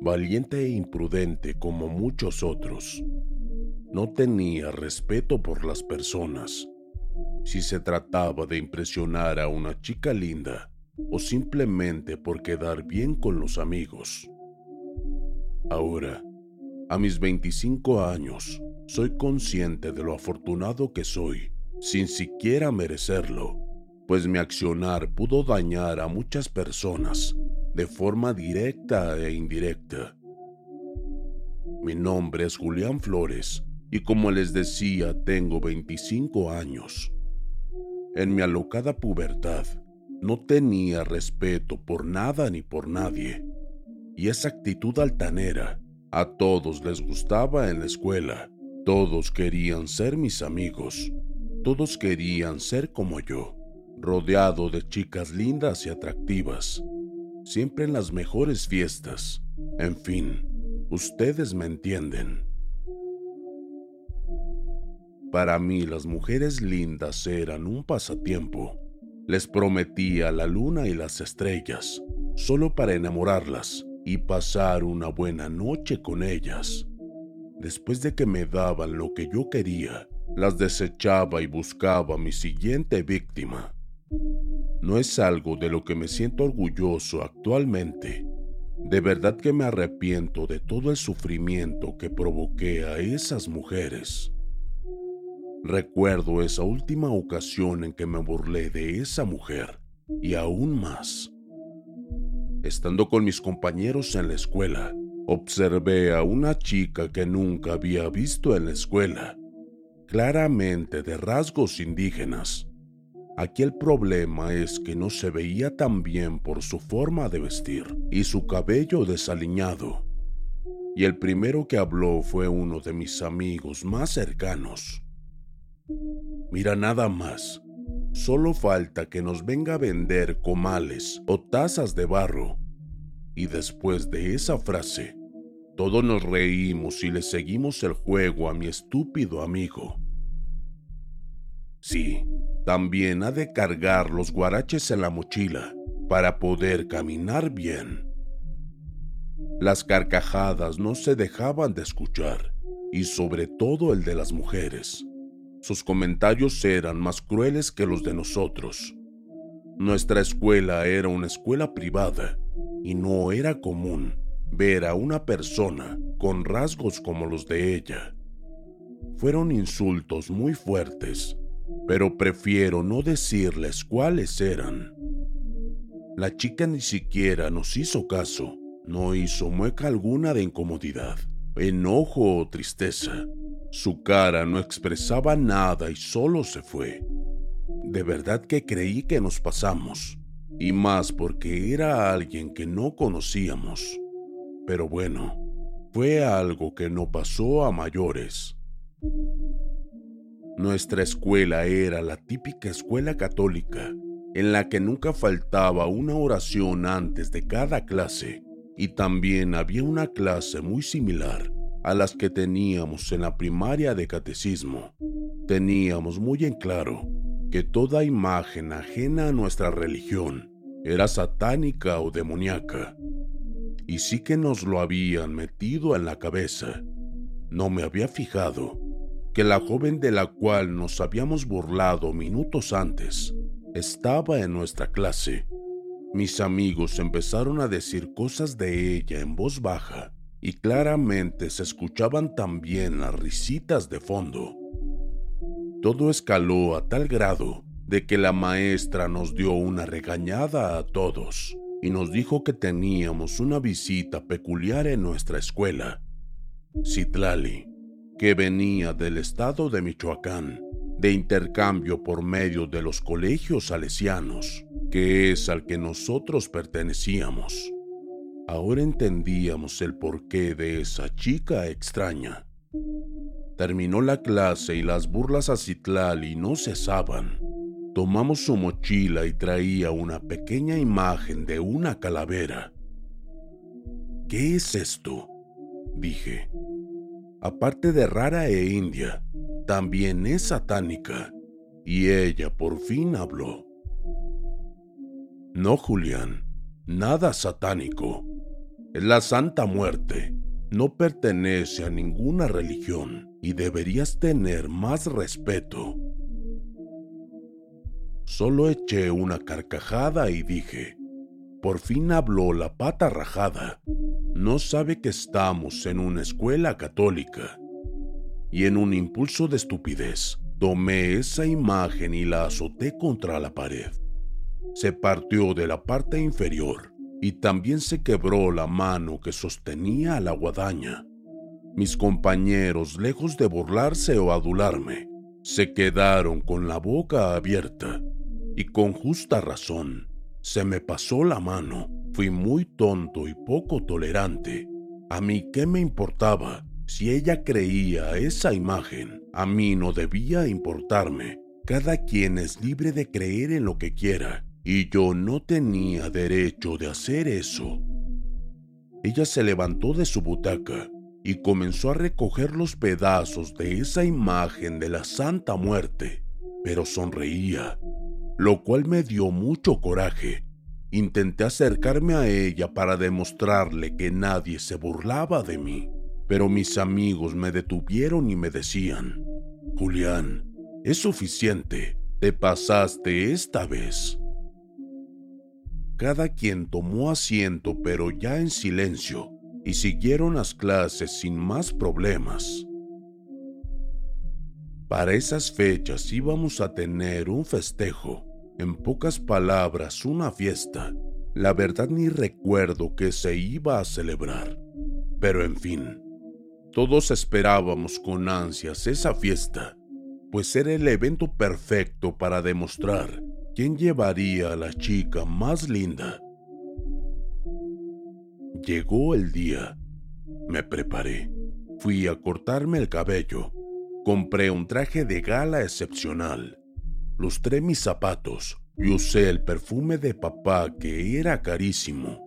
valiente e imprudente como muchos otros. No tenía respeto por las personas. Si se trataba de impresionar a una chica linda o simplemente por quedar bien con los amigos. Ahora, a mis 25 años, soy consciente de lo afortunado que soy, sin siquiera merecerlo pues mi accionar pudo dañar a muchas personas de forma directa e indirecta. Mi nombre es Julián Flores y como les decía tengo 25 años. En mi alocada pubertad no tenía respeto por nada ni por nadie y esa actitud altanera a todos les gustaba en la escuela. Todos querían ser mis amigos. Todos querían ser como yo rodeado de chicas lindas y atractivas, siempre en las mejores fiestas. En fin, ustedes me entienden. Para mí las mujeres lindas eran un pasatiempo. Les prometía la luna y las estrellas, solo para enamorarlas y pasar una buena noche con ellas. Después de que me daban lo que yo quería, las desechaba y buscaba mi siguiente víctima. No es algo de lo que me siento orgulloso actualmente. De verdad que me arrepiento de todo el sufrimiento que provoqué a esas mujeres. Recuerdo esa última ocasión en que me burlé de esa mujer y aún más. Estando con mis compañeros en la escuela, observé a una chica que nunca había visto en la escuela, claramente de rasgos indígenas Aquí el problema es que no se veía tan bien por su forma de vestir y su cabello desaliñado. Y el primero que habló fue uno de mis amigos más cercanos. Mira nada más, solo falta que nos venga a vender comales o tazas de barro. Y después de esa frase, todos nos reímos y le seguimos el juego a mi estúpido amigo. Sí, también ha de cargar los guaraches en la mochila para poder caminar bien. Las carcajadas no se dejaban de escuchar, y sobre todo el de las mujeres. Sus comentarios eran más crueles que los de nosotros. Nuestra escuela era una escuela privada, y no era común ver a una persona con rasgos como los de ella. Fueron insultos muy fuertes pero prefiero no decirles cuáles eran. La chica ni siquiera nos hizo caso, no hizo mueca alguna de incomodidad, enojo o tristeza. Su cara no expresaba nada y solo se fue. De verdad que creí que nos pasamos, y más porque era alguien que no conocíamos. Pero bueno, fue algo que no pasó a mayores. Nuestra escuela era la típica escuela católica, en la que nunca faltaba una oración antes de cada clase, y también había una clase muy similar a las que teníamos en la primaria de catecismo. Teníamos muy en claro que toda imagen ajena a nuestra religión era satánica o demoníaca. Y sí que nos lo habían metido en la cabeza. No me había fijado que la joven de la cual nos habíamos burlado minutos antes estaba en nuestra clase. Mis amigos empezaron a decir cosas de ella en voz baja y claramente se escuchaban también las risitas de fondo. Todo escaló a tal grado de que la maestra nos dio una regañada a todos y nos dijo que teníamos una visita peculiar en nuestra escuela. Citlali, que venía del estado de Michoacán, de intercambio por medio de los colegios salesianos, que es al que nosotros pertenecíamos. Ahora entendíamos el porqué de esa chica extraña. Terminó la clase y las burlas a Citlali no cesaban. Tomamos su mochila y traía una pequeña imagen de una calavera. ¿Qué es esto? dije. Aparte de rara e india, también es satánica. Y ella por fin habló. No, Julián, nada satánico. La Santa Muerte. No pertenece a ninguna religión y deberías tener más respeto. Solo eché una carcajada y dije, por fin habló la pata rajada. No sabe que estamos en una escuela católica. Y en un impulso de estupidez, tomé esa imagen y la azoté contra la pared. Se partió de la parte inferior y también se quebró la mano que sostenía la guadaña. Mis compañeros, lejos de burlarse o adularme, se quedaron con la boca abierta y con justa razón. Se me pasó la mano, fui muy tonto y poco tolerante. A mí qué me importaba si ella creía esa imagen, a mí no debía importarme. Cada quien es libre de creer en lo que quiera, y yo no tenía derecho de hacer eso. Ella se levantó de su butaca y comenzó a recoger los pedazos de esa imagen de la Santa Muerte, pero sonreía lo cual me dio mucho coraje. Intenté acercarme a ella para demostrarle que nadie se burlaba de mí, pero mis amigos me detuvieron y me decían, Julián, es suficiente, te pasaste esta vez. Cada quien tomó asiento pero ya en silencio y siguieron las clases sin más problemas. Para esas fechas íbamos a tener un festejo, en pocas palabras una fiesta. La verdad ni recuerdo que se iba a celebrar. Pero en fin, todos esperábamos con ansias esa fiesta, pues era el evento perfecto para demostrar quién llevaría a la chica más linda. Llegó el día. Me preparé. Fui a cortarme el cabello Compré un traje de gala excepcional, lustré mis zapatos y usé el perfume de papá que era carísimo.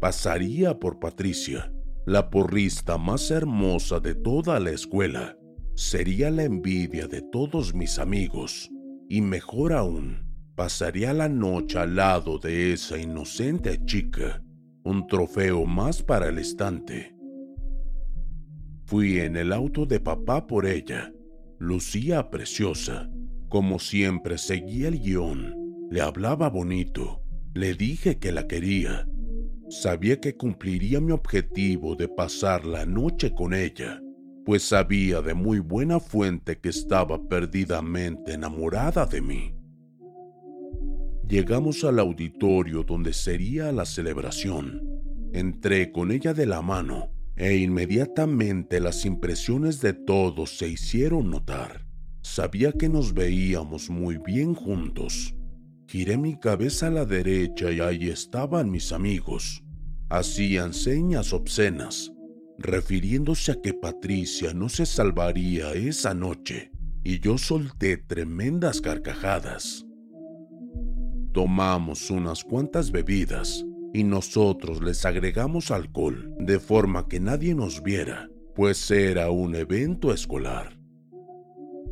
Pasaría por Patricia, la porrista más hermosa de toda la escuela. Sería la envidia de todos mis amigos. Y mejor aún, pasaría la noche al lado de esa inocente chica, un trofeo más para el estante. Fui en el auto de papá por ella. Lucía preciosa. Como siempre seguía el guion. Le hablaba bonito. Le dije que la quería. Sabía que cumpliría mi objetivo de pasar la noche con ella, pues sabía de muy buena fuente que estaba perdidamente enamorada de mí. Llegamos al auditorio donde sería la celebración. Entré con ella de la mano e inmediatamente las impresiones de todos se hicieron notar. Sabía que nos veíamos muy bien juntos. Giré mi cabeza a la derecha y ahí estaban mis amigos. Hacían señas obscenas, refiriéndose a que Patricia no se salvaría esa noche, y yo solté tremendas carcajadas. Tomamos unas cuantas bebidas y nosotros les agregamos alcohol de forma que nadie nos viera, pues era un evento escolar.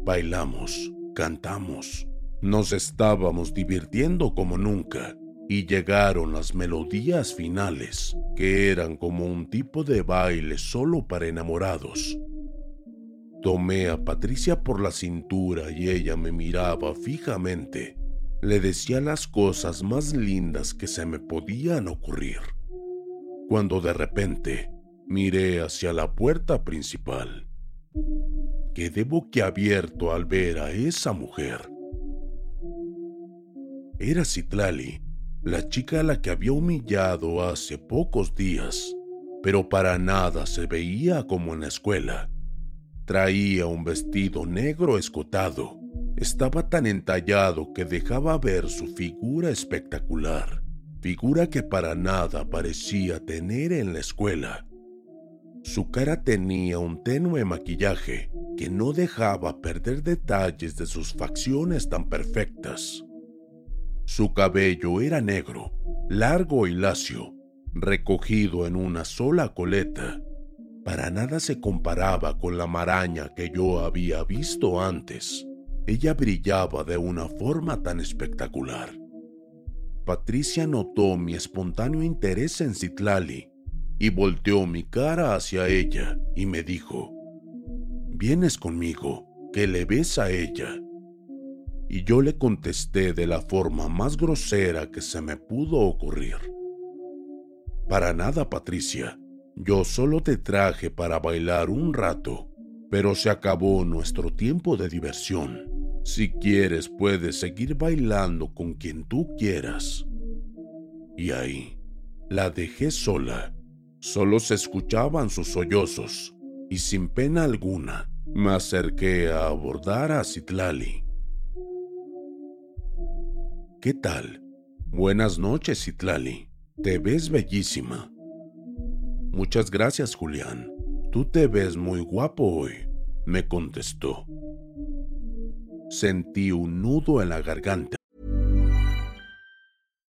Bailamos, cantamos, nos estábamos divirtiendo como nunca y llegaron las melodías finales, que eran como un tipo de baile solo para enamorados. Tomé a Patricia por la cintura y ella me miraba fijamente. Le decía las cosas más lindas que se me podían ocurrir. Cuando de repente miré hacia la puerta principal. Quedé boquiabierto al ver a esa mujer. Era Citlali, la chica a la que había humillado hace pocos días, pero para nada se veía como en la escuela. Traía un vestido negro escotado. Estaba tan entallado que dejaba ver su figura espectacular, figura que para nada parecía tener en la escuela. Su cara tenía un tenue maquillaje que no dejaba perder detalles de sus facciones tan perfectas. Su cabello era negro, largo y lacio, recogido en una sola coleta para nada se comparaba con la maraña que yo había visto antes. Ella brillaba de una forma tan espectacular. Patricia notó mi espontáneo interés en Citlali y volteó mi cara hacia ella y me dijo, Vienes conmigo, que le ves a ella. Y yo le contesté de la forma más grosera que se me pudo ocurrir. Para nada, Patricia. Yo solo te traje para bailar un rato, pero se acabó nuestro tiempo de diversión. Si quieres puedes seguir bailando con quien tú quieras. Y ahí, la dejé sola. Solo se escuchaban sus sollozos, y sin pena alguna, me acerqué a abordar a Citlali. ¿Qué tal? Buenas noches, Citlali. Te ves bellísima. Muchas gracias, Julián. Tú te ves muy guapo hoy, me contestó. Sentí un nudo en la garganta.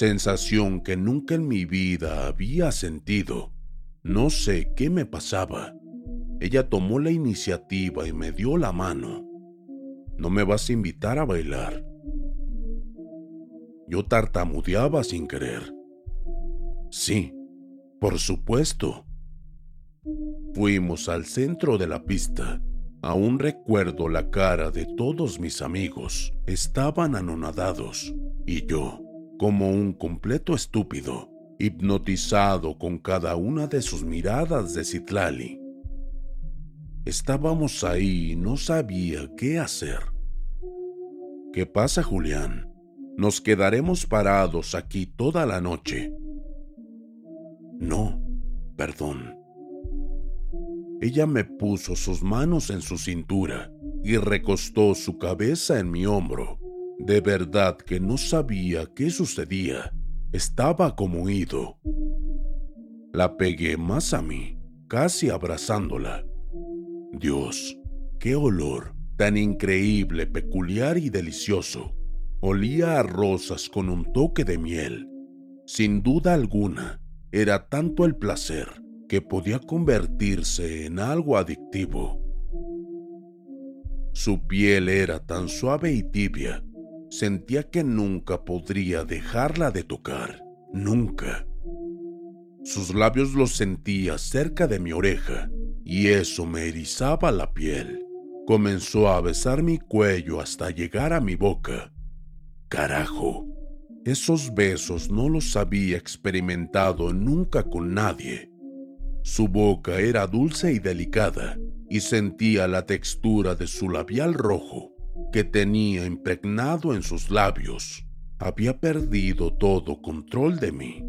Sensación que nunca en mi vida había sentido. No sé qué me pasaba. Ella tomó la iniciativa y me dio la mano. ¿No me vas a invitar a bailar? Yo tartamudeaba sin querer. Sí, por supuesto. Fuimos al centro de la pista. Aún recuerdo la cara de todos mis amigos. Estaban anonadados. Y yo, como un completo estúpido, hipnotizado con cada una de sus miradas de Citlali. Estábamos ahí y no sabía qué hacer. ¿Qué pasa, Julián? Nos quedaremos parados aquí toda la noche. No, perdón. Ella me puso sus manos en su cintura y recostó su cabeza en mi hombro. De verdad que no sabía qué sucedía. Estaba como ido. La pegué más a mí, casi abrazándola. Dios, qué olor tan increíble, peculiar y delicioso. Olía a rosas con un toque de miel. Sin duda alguna, era tanto el placer que podía convertirse en algo adictivo. Su piel era tan suave y tibia Sentía que nunca podría dejarla de tocar, nunca. Sus labios los sentía cerca de mi oreja y eso me erizaba la piel. Comenzó a besar mi cuello hasta llegar a mi boca. Carajo, esos besos no los había experimentado nunca con nadie. Su boca era dulce y delicada y sentía la textura de su labial rojo que tenía impregnado en sus labios. Había perdido todo control de mí.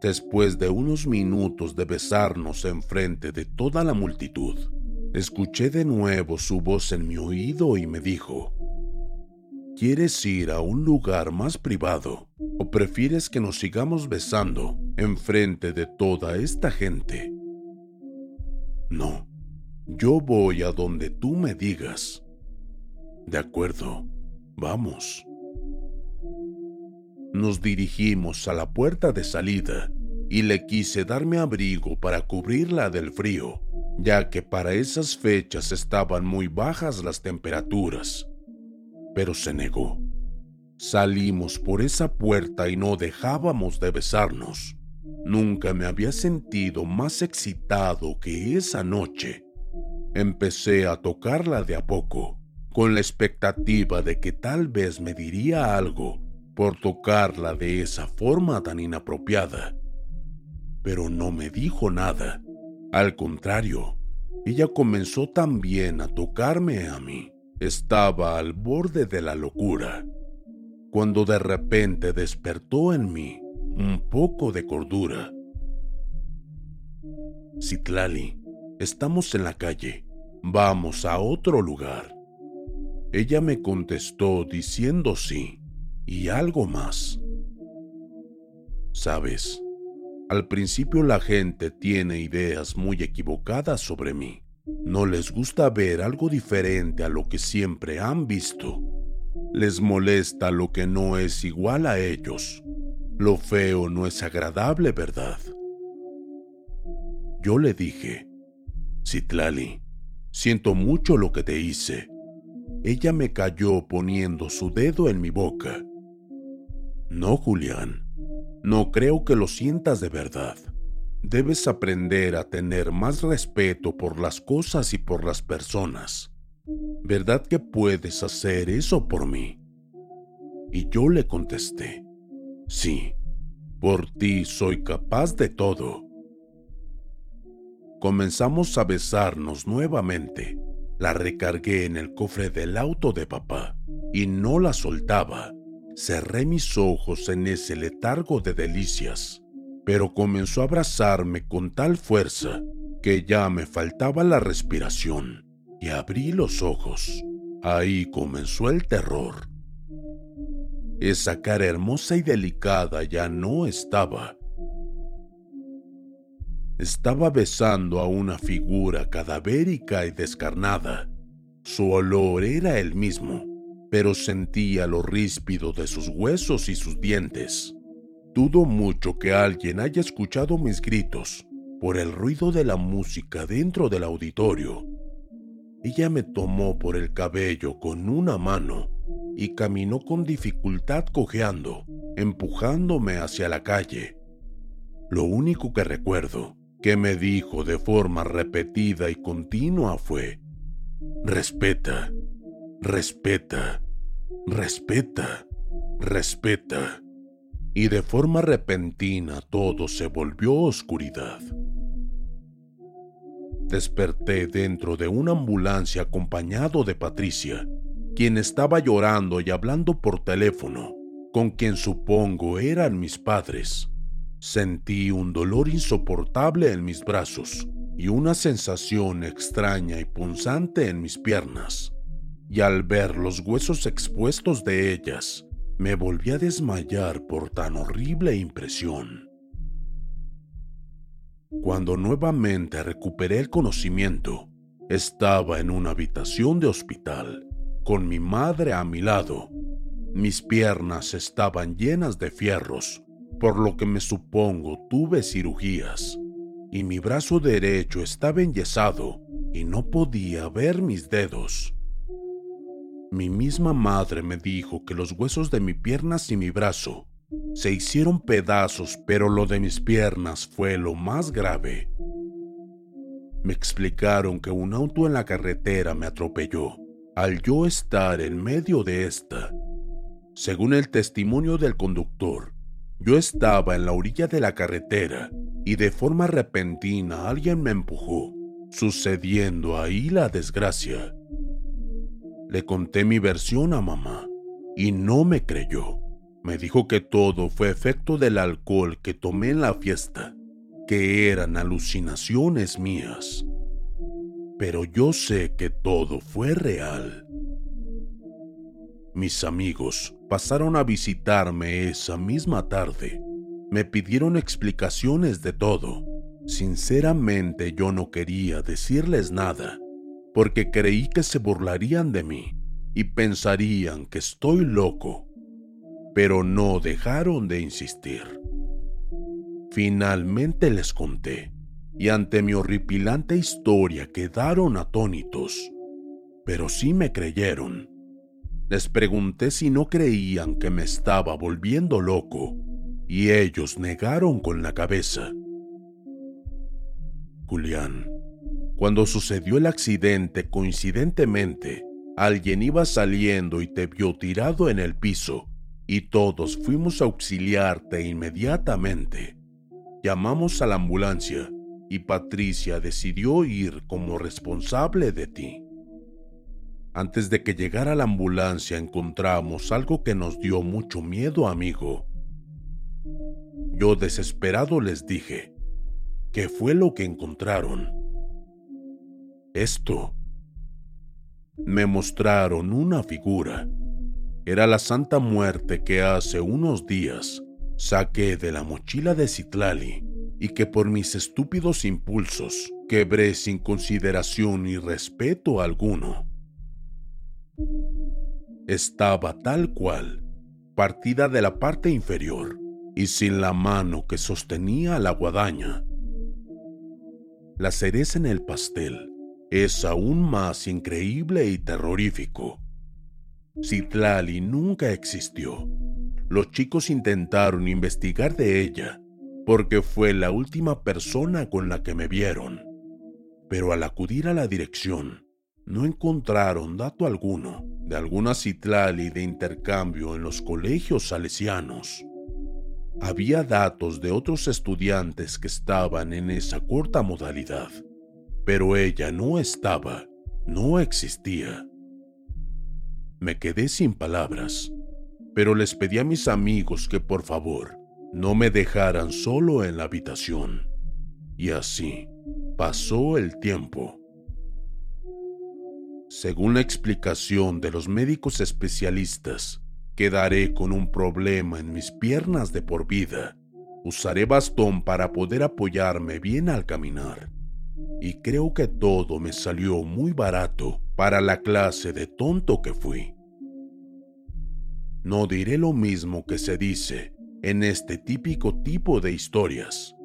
Después de unos minutos de besarnos enfrente de toda la multitud, escuché de nuevo su voz en mi oído y me dijo, ¿Quieres ir a un lugar más privado o prefieres que nos sigamos besando enfrente de toda esta gente? No, yo voy a donde tú me digas. De acuerdo, vamos. Nos dirigimos a la puerta de salida y le quise darme abrigo para cubrirla del frío, ya que para esas fechas estaban muy bajas las temperaturas pero se negó. Salimos por esa puerta y no dejábamos de besarnos. Nunca me había sentido más excitado que esa noche. Empecé a tocarla de a poco, con la expectativa de que tal vez me diría algo por tocarla de esa forma tan inapropiada. Pero no me dijo nada. Al contrario, ella comenzó también a tocarme a mí. Estaba al borde de la locura, cuando de repente despertó en mí un poco de cordura. Citlali, estamos en la calle, vamos a otro lugar. Ella me contestó diciendo sí y algo más. Sabes, al principio la gente tiene ideas muy equivocadas sobre mí. No les gusta ver algo diferente a lo que siempre han visto. Les molesta lo que no es igual a ellos. Lo feo no es agradable, ¿verdad? Yo le dije, Citlali, siento mucho lo que te hice. Ella me cayó poniendo su dedo en mi boca. No, Julián, no creo que lo sientas de verdad. Debes aprender a tener más respeto por las cosas y por las personas. ¿Verdad que puedes hacer eso por mí? Y yo le contesté, sí, por ti soy capaz de todo. Comenzamos a besarnos nuevamente. La recargué en el cofre del auto de papá y no la soltaba. Cerré mis ojos en ese letargo de delicias pero comenzó a abrazarme con tal fuerza que ya me faltaba la respiración y abrí los ojos. Ahí comenzó el terror. Esa cara hermosa y delicada ya no estaba. Estaba besando a una figura cadavérica y descarnada. Su olor era el mismo, pero sentía lo ríspido de sus huesos y sus dientes. Dudo mucho que alguien haya escuchado mis gritos por el ruido de la música dentro del auditorio. Ella me tomó por el cabello con una mano y caminó con dificultad cojeando, empujándome hacia la calle. Lo único que recuerdo que me dijo de forma repetida y continua fue, respeta, respeta, respeta, respeta y de forma repentina todo se volvió oscuridad. Desperté dentro de una ambulancia acompañado de Patricia, quien estaba llorando y hablando por teléfono, con quien supongo eran mis padres. Sentí un dolor insoportable en mis brazos y una sensación extraña y punzante en mis piernas. Y al ver los huesos expuestos de ellas, me volví a desmayar por tan horrible impresión. Cuando nuevamente recuperé el conocimiento, estaba en una habitación de hospital, con mi madre a mi lado. Mis piernas estaban llenas de fierros, por lo que me supongo tuve cirugías, y mi brazo derecho estaba enyesado y no podía ver mis dedos. Mi misma madre me dijo que los huesos de mi piernas y mi brazo Se hicieron pedazos, pero lo de mis piernas fue lo más grave. Me explicaron que un auto en la carretera me atropelló al yo estar en medio de esta. Según el testimonio del conductor, yo estaba en la orilla de la carretera y de forma repentina alguien me empujó, sucediendo ahí la desgracia. Le conté mi versión a mamá y no me creyó. Me dijo que todo fue efecto del alcohol que tomé en la fiesta, que eran alucinaciones mías. Pero yo sé que todo fue real. Mis amigos pasaron a visitarme esa misma tarde. Me pidieron explicaciones de todo. Sinceramente yo no quería decirles nada, porque creí que se burlarían de mí y pensarían que estoy loco. Pero no dejaron de insistir. Finalmente les conté, y ante mi horripilante historia quedaron atónitos, pero sí me creyeron les pregunté si no creían que me estaba volviendo loco y ellos negaron con la cabeza. Julián, cuando sucedió el accidente coincidentemente, alguien iba saliendo y te vio tirado en el piso y todos fuimos a auxiliarte inmediatamente. Llamamos a la ambulancia y Patricia decidió ir como responsable de ti. Antes de que llegara la ambulancia encontramos algo que nos dio mucho miedo, amigo. Yo desesperado les dije, ¿qué fue lo que encontraron? Esto. Me mostraron una figura. Era la Santa Muerte que hace unos días saqué de la mochila de Citlali y que por mis estúpidos impulsos quebré sin consideración y respeto alguno estaba tal cual, partida de la parte inferior y sin la mano que sostenía la guadaña. La cereza en el pastel es aún más increíble y terrorífico. Citlali nunca existió. Los chicos intentaron investigar de ella porque fue la última persona con la que me vieron. Pero al acudir a la dirección, no encontraron dato alguno de alguna citlali de intercambio en los colegios salesianos. Había datos de otros estudiantes que estaban en esa corta modalidad, pero ella no estaba, no existía. Me quedé sin palabras, pero les pedí a mis amigos que por favor no me dejaran solo en la habitación. Y así pasó el tiempo. Según la explicación de los médicos especialistas, quedaré con un problema en mis piernas de por vida. Usaré bastón para poder apoyarme bien al caminar. Y creo que todo me salió muy barato para la clase de tonto que fui. No diré lo mismo que se dice en este típico tipo de historias,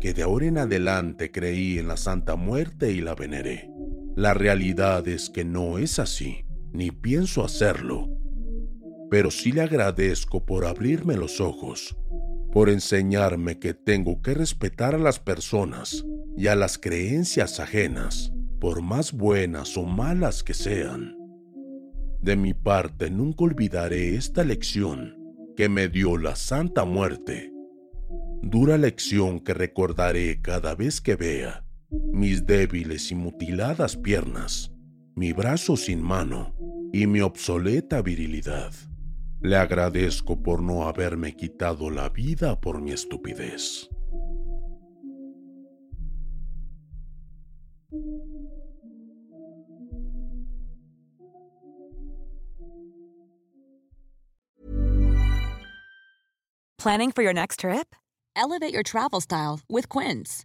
que de ahora en adelante creí en la Santa Muerte y la veneré. La realidad es que no es así, ni pienso hacerlo. Pero sí le agradezco por abrirme los ojos, por enseñarme que tengo que respetar a las personas y a las creencias ajenas, por más buenas o malas que sean. De mi parte nunca olvidaré esta lección que me dio la Santa Muerte. Dura lección que recordaré cada vez que vea mis débiles y mutiladas piernas, mi brazo sin mano y mi obsoleta virilidad. Le agradezco por no haberme quitado la vida por mi estupidez. Planning for your next trip? Elevate your travel style with Quince.